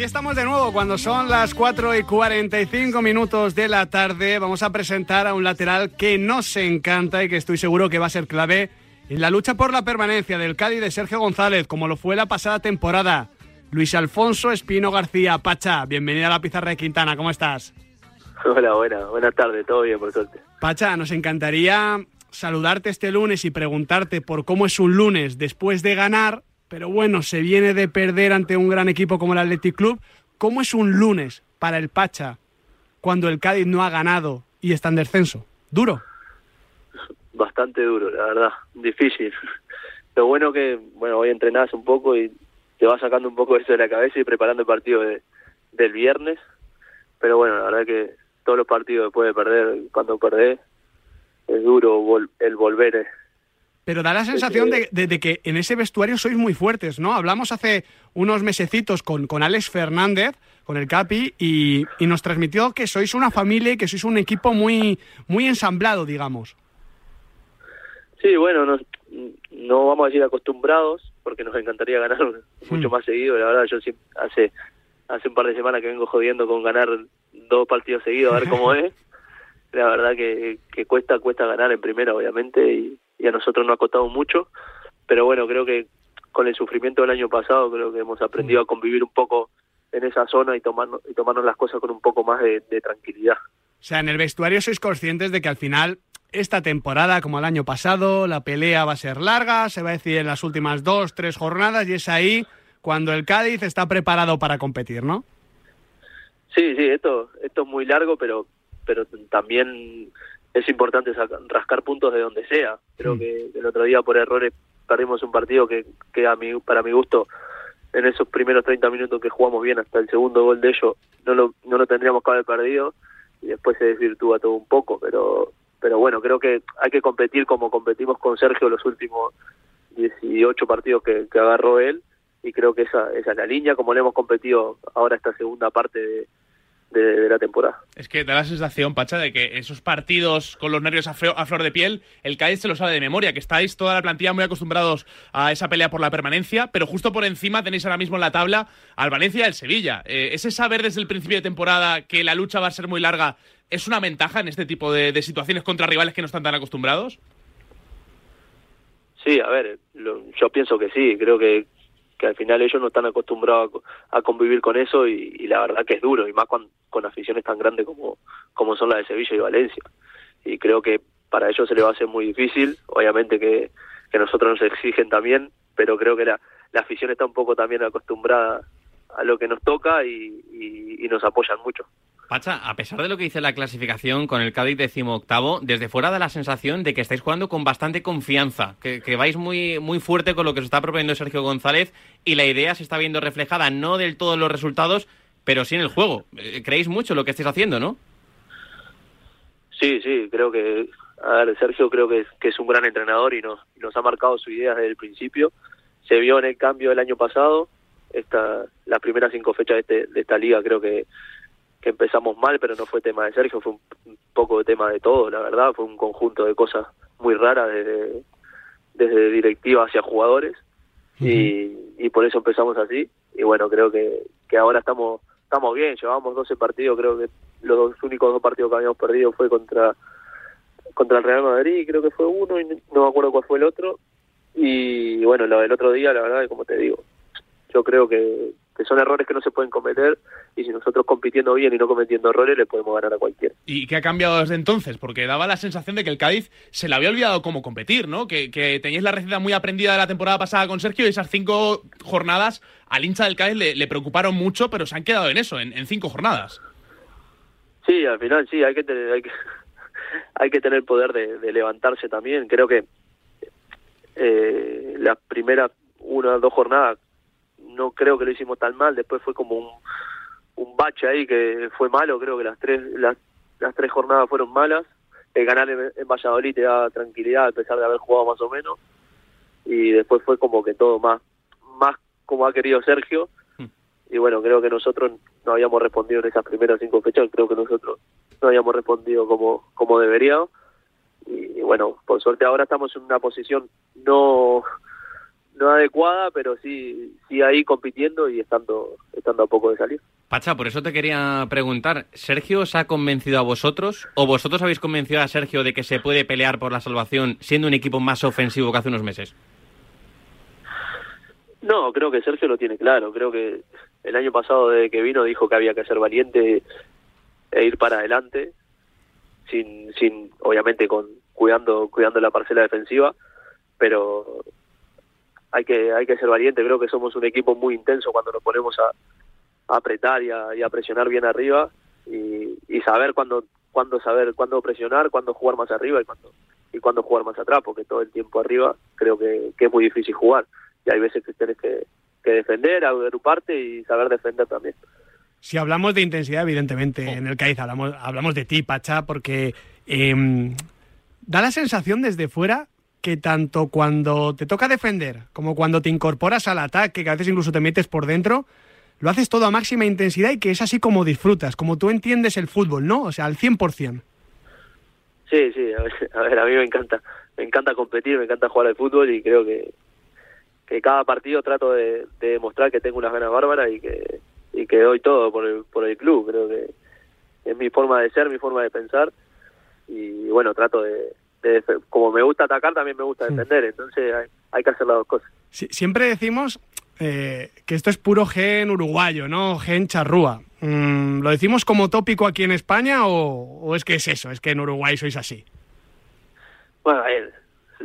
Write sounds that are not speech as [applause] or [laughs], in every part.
Aquí estamos de nuevo cuando son las 4 y 45 minutos de la tarde. Vamos a presentar a un lateral que nos encanta y que estoy seguro que va a ser clave en la lucha por la permanencia del Cádiz de Sergio González, como lo fue la pasada temporada. Luis Alfonso Espino García Pacha, bienvenido a la pizarra de Quintana, ¿cómo estás? Hola, buena, buenas tardes, todo bien, por suerte. Pacha, nos encantaría saludarte este lunes y preguntarte por cómo es un lunes después de ganar pero bueno, se viene de perder ante un gran equipo como el Athletic Club. ¿Cómo es un lunes para el Pacha cuando el Cádiz no ha ganado y está en descenso? ¿Duro? Bastante duro, la verdad, difícil. [laughs] Lo bueno que, bueno, hoy entrenás un poco y te vas sacando un poco eso de la cabeza y preparando el partido del viernes. Pero bueno, la verdad que todos los partidos después de perder, cuando perdés, es duro el volver pero da la sensación de, que en ese vestuario sois muy fuertes, ¿no? Hablamos hace unos mesecitos con, con Alex Fernández, con el Capi, y, nos transmitió que sois una familia y que sois un equipo muy, muy ensamblado, digamos. Sí, bueno, no, no vamos a decir acostumbrados, porque nos encantaría ganar mucho hmm. más seguido. La verdad, yo hace, hace un par de semanas que vengo jodiendo con ganar dos partidos seguidos, a ver cómo [laughs] es. La verdad que, que cuesta, cuesta ganar en primera, obviamente, y, y a nosotros nos ha costado mucho, pero bueno, creo que con el sufrimiento del año pasado creo que hemos aprendido a convivir un poco en esa zona y tomarnos, y tomarnos las cosas con un poco más de, tranquilidad. O sea, en el vestuario sois conscientes de que al final esta temporada, como el año pasado, la pelea va a ser larga, se va a decir en las últimas dos, tres jornadas y es ahí cuando el Cádiz está preparado para competir, ¿no? Sí, sí, esto, esto es muy largo, pero, pero también es importante rascar puntos de donde sea. Creo mm. que el otro día por errores perdimos un partido que, que a mi, para mi gusto en esos primeros 30 minutos que jugamos bien hasta el segundo gol de ellos no lo, no lo tendríamos que haber perdido y después se desvirtúa todo un poco, pero pero bueno, creo que hay que competir como competimos con Sergio los últimos 18 partidos que, que agarró él y creo que esa, esa es la línea como le hemos competido ahora esta segunda parte de, de, la temporada. Es que da la sensación, Pacha, de que esos partidos con los nervios a, flor de piel, el Cádiz se lo sabe de memoria, que estáis toda la plantilla muy acostumbrados a esa pelea por la permanencia, pero justo por encima tenéis ahora mismo en la tabla al Valencia y al Sevilla. Eh, ¿Ese saber desde el principio de temporada que la lucha va a ser muy larga es una ventaja en este tipo de, situaciones contra rivales que no están tan acostumbrados? Sí, a ver, yo pienso que sí, creo que que al final ellos no están acostumbrados a, convivir con eso y, la verdad que es duro, y más con, aficiones tan grandes como, como son las de Sevilla y Valencia. Y creo que para ellos se les va a hacer muy difícil, obviamente que, que nosotros nos exigen también, pero creo que la, la afición está un poco también acostumbrada a lo que nos toca y, y nos apoyan mucho. Pacha, a pesar de lo que dice la clasificación con el Cádiz octavo, desde fuera da la sensación de que estáis jugando con bastante confianza, que, vais muy, muy fuerte con lo que se está proponiendo Sergio González y la idea se está viendo reflejada no del todo en los resultados, pero sí en el juego. Eh, ¿Creéis mucho lo que estáis haciendo, no? Sí, sí, creo que, a ver, Sergio creo que es, que es un gran entrenador y nos, nos ha marcado su idea desde el principio. Se vio en el cambio del año pasado, esta, las primeras cinco fechas de, este, de esta liga creo que que empezamos mal, pero no fue tema de Sergio, fue un, poco de tema de todo, la verdad, fue un conjunto de cosas muy raras desde, desde directiva hacia jugadores y, y por eso empezamos así y bueno, creo que, que ahora estamos estamos bien, llevamos 12 partidos, creo que los dos, únicos dos partidos que habíamos perdido fue contra contra el Real Madrid, creo que fue uno y no me acuerdo cuál fue el otro y bueno, lo del otro día, la verdad, como te digo, yo creo que, que son errores que no se pueden cometer y si nosotros compitiendo bien y no cometiendo errores le podemos ganar a cualquiera. ¿Y qué ha cambiado desde entonces? Porque daba la sensación de que el Cádiz se le había olvidado cómo competir, ¿no? Que, que teníais la receta muy aprendida de la temporada pasada con Sergio y esas cinco jornadas al hincha del Cádiz le, preocuparon mucho, pero se han quedado en eso, en, cinco jornadas. Sí, al final sí, hay que tener, hay que, [laughs] hay que tener poder de, levantarse también. Creo que eh, las primeras una o dos jornadas no creo que lo hicimos tan mal, después fue como un, un bache ahí que fue malo, creo que las tres las, las tres jornadas fueron malas, el ganar en, Valladolid te da tranquilidad a pesar de haber jugado más o menos. Y después fue como que todo más más como ha querido Sergio. Hmm. y bueno, creo que nosotros no habíamos respondido en esas primeras cinco fechas, creo que nosotros no habíamos respondido como, como deberíamos y, bueno, por suerte ahora estamos en una posición no no adecuada, pero sí, sí ahí compitiendo y estando, estando a poco de salir. Pacha, por eso te quería preguntar, ¿Sergio os ha convencido a vosotros o vosotros habéis convencido a Sergio de que se puede pelear por la salvación siendo un equipo más ofensivo que hace unos meses? No, creo que Sergio lo tiene claro. Creo que el año pasado, desde que vino, dijo que había que ser valiente e ir para adelante, sin, sin obviamente, con cuidando, cuidando la parcela defensiva, pero hay que, hay que ser valiente. Creo que somos un equipo muy intenso cuando nos ponemos a, apretar y a, presionar bien arriba y, y saber cuándo, cuándo saber cuándo presionar, cuándo jugar más arriba y cuándo y cuándo jugar más atrás, porque todo el tiempo arriba creo que, que es muy difícil jugar y hay veces que tienes que, que defender, agruparte y saber defender también. Si hablamos de intensidad, evidentemente, en el Cádiz hablamos, hablamos de ti, Pacha, porque em, da la sensación desde fuera que tanto cuando te toca defender como cuando te incorporas al ataque, que a veces incluso te metes por dentro, lo haces todo a máxima intensidad y que es así como disfrutas, como tú entiendes el fútbol, ¿no? O sea, al 100%. Sí, sí, a ver, [laughs] a, ver, a mí me encanta, me encanta competir, me encanta jugar al fútbol y creo que, que cada partido trato de, demostrar que tengo unas ganas bárbaras y que, y que doy todo por el, por el club. Creo que es mi forma de ser, mi forma de pensar y bueno, trato de, como me gusta atacar, también me gusta defender, entonces hay, que hacer las dos cosas. siempre decimos eh, que esto es puro gen uruguayo, ¿no? Gen charrúa. Mm, ¿Lo decimos como tópico aquí en España o, o, es que es eso, es que en Uruguay sois así? Bueno, a ver,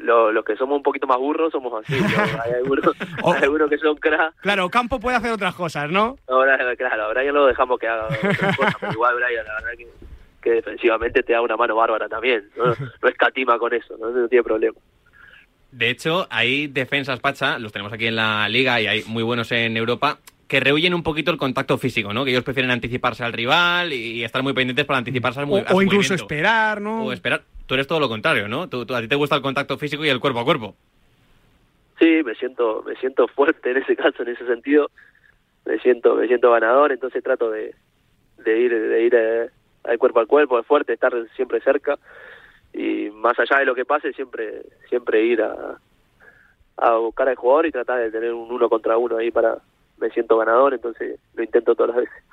lo, los que somos un poquito más burros somos así. [laughs] Hay, algunos, que son crack. Claro, Campo puede hacer otras cosas, ¿no? Ahora, claro, ahora ya lo dejamos que haga otras cosas, pero igual Brian, la verdad que, que, defensivamente te da una mano bárbara también. No, [laughs] no escatima con eso, ¿no? no tiene problema. De hecho, hay defensas, Pacha, los tenemos aquí en la liga y hay muy buenos en Europa, que rehuyen un poquito el contacto físico, ¿no? Que ellos prefieren anticiparse al rival y estar muy pendientes para anticiparse al, o, o incluso esperar, ¿no? O esperar tú eres todo lo contrario, ¿no? Tú, a ti te gusta el contacto físico y el cuerpo a cuerpo. Sí, me siento, me siento fuerte en ese caso, en ese sentido. Me siento, me siento ganador, entonces trato de, de ir, de ir eh, al cuerpo al cuerpo, de fuerte, estar siempre cerca y más allá de lo que pase, siempre, siempre ir a, a buscar al jugador y tratar de tener un uno contra uno ahí para, me siento ganador, entonces lo intento todas las veces.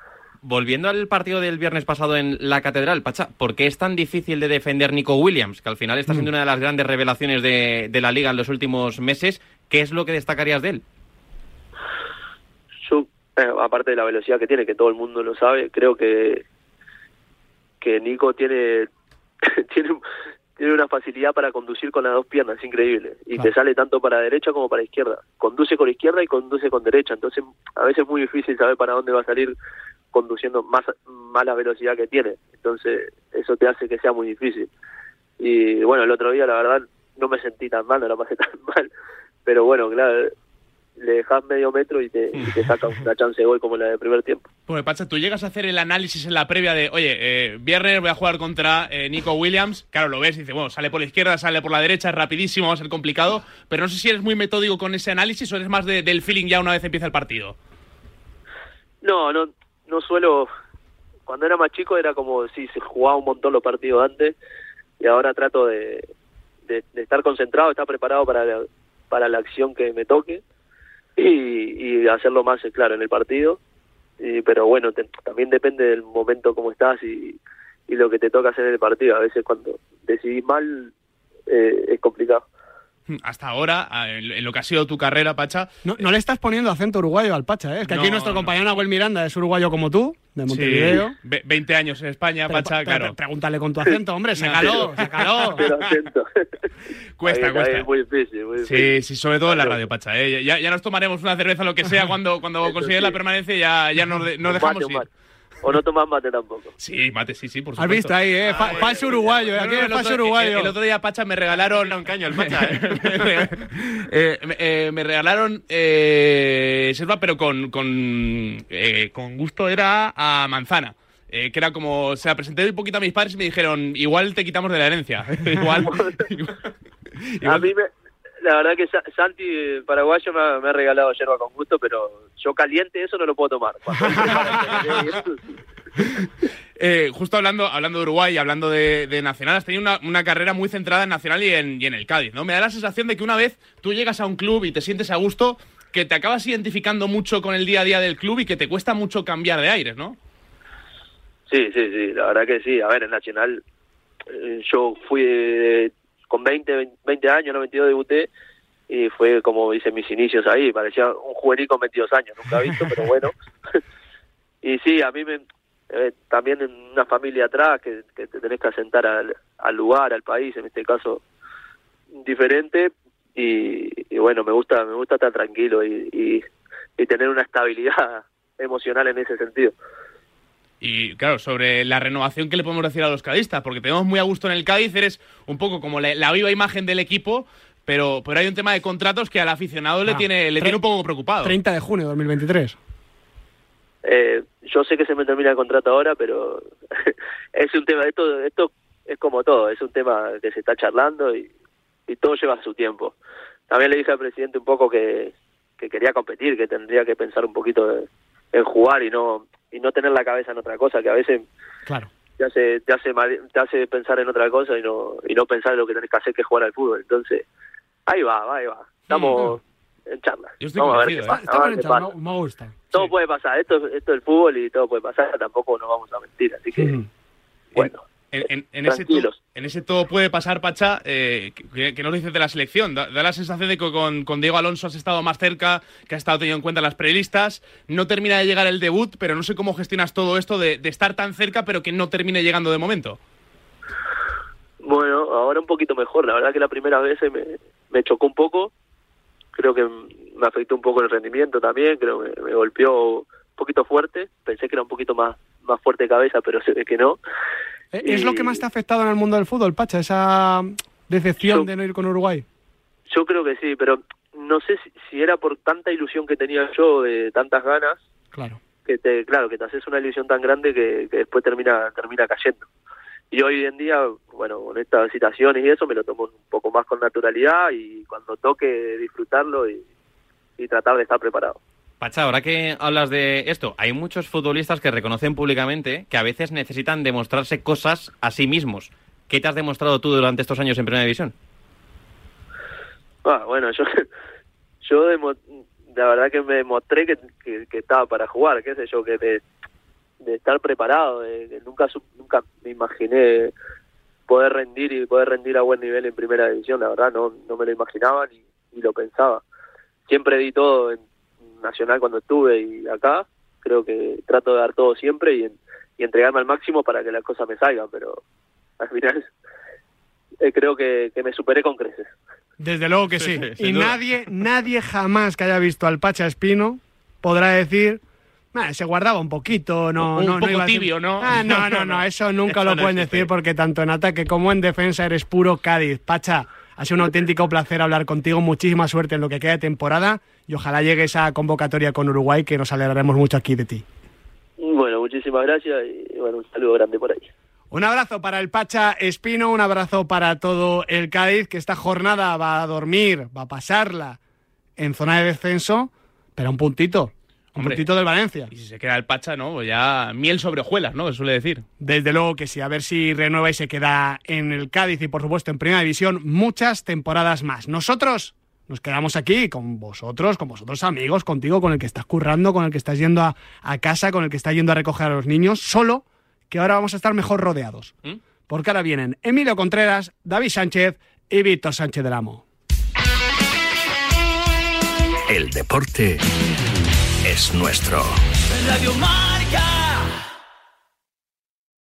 Volviendo al partido del viernes pasado en la Catedral, Pacha, ¿por qué es tan difícil de defender Nico Williams, que al final está siendo mm. una de las grandes revelaciones de, la liga en los últimos meses? ¿Qué es lo que destacarías de él? Yo, eh, aparte de la velocidad que tiene, que todo el mundo lo sabe, creo que, que Nico tiene, [laughs] tiene, tiene una facilidad para conducir con las dos piernas, es increíble. Y te sale tanto para derecha como para izquierda. Conduce con izquierda y conduce con derecha. Entonces, a veces es muy difícil saber para dónde va a salir conduciendo más, más la velocidad que tiene. Entonces, eso te hace que sea muy difícil. Y bueno, el otro día, la verdad, no me sentí tan mal, no la pasé [laughs] tan mal. Pero bueno, claro, le dejas medio metro y te, y te [laughs] saca una chance de gol como la del primer tiempo. Pues Pacha, tú llegas a hacer el análisis en la previa de, oye, eh, viernes voy a jugar contra eh, Nico Williams. Claro, lo ves y dices, bueno, sale por la izquierda, sale por la derecha, es rapidísimo, va a ser complicado. Pero no sé si eres muy metódico con ese análisis o eres más del feeling ya una vez empieza el partido. No, no, no suelo, cuando era más chico era como si se jugaba un montón los partidos antes y ahora trato de, de, estar concentrado, estar preparado para la, para la acción que me toque [coughs] y, y hacerlo más claro en el partido. Y, pero bueno, también depende del momento como estás y, y lo que te toca hacer en el partido. A veces cuando decidís mal eh, es complicado. [laughs] hasta ahora, en lo que ha sido tu carrera, Pacha. No, le estás poniendo acento uruguayo al Pacha, ¿eh? Es que aquí nuestro compañero Nahuel Miranda es uruguayo como tú, de Montevideo. Sí, 20 años en España, Pacha, claro. Pregúntale con tu acento, hombre, se caló, se caló. cuesta, cuesta. Es muy difícil, muy difícil. Sí, sí, sobre todo en la radio, Pacha. ¿eh? Ya, ya, nos tomaremos una cerveza, lo que sea, [laughs] cuando, cuando consigues la permanencia, ya, ya nos, nos dejamos ir. O no tomas mate tampoco. Sí, mate, sí, sí, por supuesto. Has visto ahí, ¿eh? falso uruguayo, aquí es falso uruguayo. El, otro día, Pacha, me regalaron... un caño el Pacha, ¿eh? [laughs] eh, eh me regalaron eh, selva, pero con, con, eh, con gusto era a manzana. Eh, que era como, se la presenté un poquito a mis padres y me dijeron, igual te quitamos de la herencia. [laughs] [laughs] igual, A mí me, la verdad que Santi, paraguayo, me ha, regalado yerba con gusto, pero yo caliente eso no lo puedo tomar. [laughs] [laughs] Eh, justo hablando, hablando de Uruguay y hablando de, Nacional, has tenido una, carrera muy centrada en Nacional y en, y en el Cádiz, ¿no? Me da la sensación de que una vez tú llegas a un club y te sientes a gusto, que te acabas identificando mucho con el día a día del club y que te cuesta mucho cambiar de aires, ¿no? Sí, sí, sí, la verdad que sí. A ver, en Nacional eh, yo fui con 20, 20 años, no 22 debuté y fue como hice mis inicios ahí, parecía un juvenil con 22 años, nunca visto, pero [laughs] bueno. [laughs] y sí, a mí me, eh, también en una familia atrás que, te tenés que asentar al, al, lugar, al país, en este caso diferente y, bueno, me gusta me gusta estar tranquilo y, y tener una estabilidad [laughs] emocional en ese sentido. Y claro, sobre la renovación que le podemos decir a los cadistas, porque tenemos muy a gusto en el Cádiz, eres un poco como la, viva imagen del equipo, pero, pero hay un tema de contratos que al aficionado le, ah, tiene, le tiene un poco preocupado. 30 de junio de 2023. Eh, yo sé que se me termina el contrato ahora, pero [laughs] es un tema, esto, esto es como todo, es un tema que se está charlando y, y todo lleva su tiempo. También le dije al presidente un poco que, que quería competir, que tendría que pensar un poquito en jugar y no y no tener la cabeza en otra cosa, que a veces claro. te hace te hace te hace pensar en otra cosa y no y no pensar en lo que tenés que hacer que es jugar al fútbol. Entonces, ahí va, ahí va. Estamos en charla. Vamos a ver qué ¿eh? pasa. me gusta. Todo puede pasar, esto, esto es el fútbol y todo puede pasar, tampoco nos vamos a mentir, así que bueno en, ese todo, en, ese todo, puede pasar, Pacha, eh, que, no lo dices de la selección. Da, la sensación de que con, Diego Alonso has estado más cerca, que has estado teniendo en cuenta las prelistas. No termina de llegar el debut, pero no sé cómo gestionas todo esto de, estar tan cerca, pero que no termine llegando de momento. Bueno, ahora un poquito mejor. La verdad que la primera vez me, me chocó un poco. Creo que me afectó un poco el rendimiento también. Creo que me golpeó un poquito fuerte. Pensé que era un poquito más, más fuerte de cabeza, pero se ve que no. Eh, ¿Es lo que más te ha afectado en el mundo del fútbol, Pacha, esa decepción de no ir con Uruguay? Yo creo que sí, pero no sé si, era por tanta ilusión que tenía yo, de tantas ganas, claro. que te, claro, que te haces una ilusión tan grande que, después termina, termina cayendo. Y hoy en día, bueno, con estas situaciones y eso, me lo tomo un poco más con naturalidad y cuando toque disfrutarlo y tratar de estar preparado. Pacha, ahora que hablas de esto, hay muchos futbolistas que reconocen públicamente que a veces necesitan demostrarse cosas a sí mismos. ¿Qué te has demostrado tú durante estos años en Primera División? Ah, bueno, yo, [laughs] yo la verdad que me demostré que, que, estaba para jugar, qué sé yo, que de, estar preparado, de, nunca nunca me imaginé poder rendir y poder rendir a buen nivel en Primera División, la verdad no, no me lo imaginaba ni, ni lo pensaba. Siempre di todo en Nacional cuando estuve y acá, creo que trato de dar todo siempre y, y entregarme al máximo para que las cosas me salgan, pero al final [laughs] eh, creo que, me superé con creces. Desde luego que [laughs] sí. y nadie, nadie jamás que haya visto al Pacha Espino podrá decir se guardaba un poquito, no, un no, poco tibio, ¿no? Ah, no, no, no, [laughs] eso nunca lo pueden decir porque tanto en ataque como en defensa eres puro Cádiz. Pacha, ha sido un auténtico placer hablar contigo, muchísima suerte en lo que queda de temporada y ojalá llegue esa convocatoria con Uruguay que nos alegraremos mucho aquí de ti. Bueno, muchísimas gracias y bueno, un saludo grande por ahí. Un abrazo para el Pacha Espino, un abrazo para todo el Cádiz, que esta jornada va a dormir, va a pasarla en zona de descenso, pero un puntito. Un puntito del Valencia. Y si se queda el Pacha, ¿no? Pues ya miel sobre hojuelas, ¿no? Se suele decir. Desde luego que sí. A ver si renueva y se queda en el Cádiz y, por supuesto, en Primera División muchas temporadas más. Nosotros nos quedamos aquí con vosotros, con vosotros amigos, contigo, con el que estás currando, con el que estás yendo a, casa, con el que estás yendo a recoger a los niños, solo que ahora vamos a estar mejor rodeados. ¿Mm? Porque ahora vienen Emilio Contreras, David Sánchez y Víctor Sánchez del Amo. El deporte es nuestro. Radio Marca.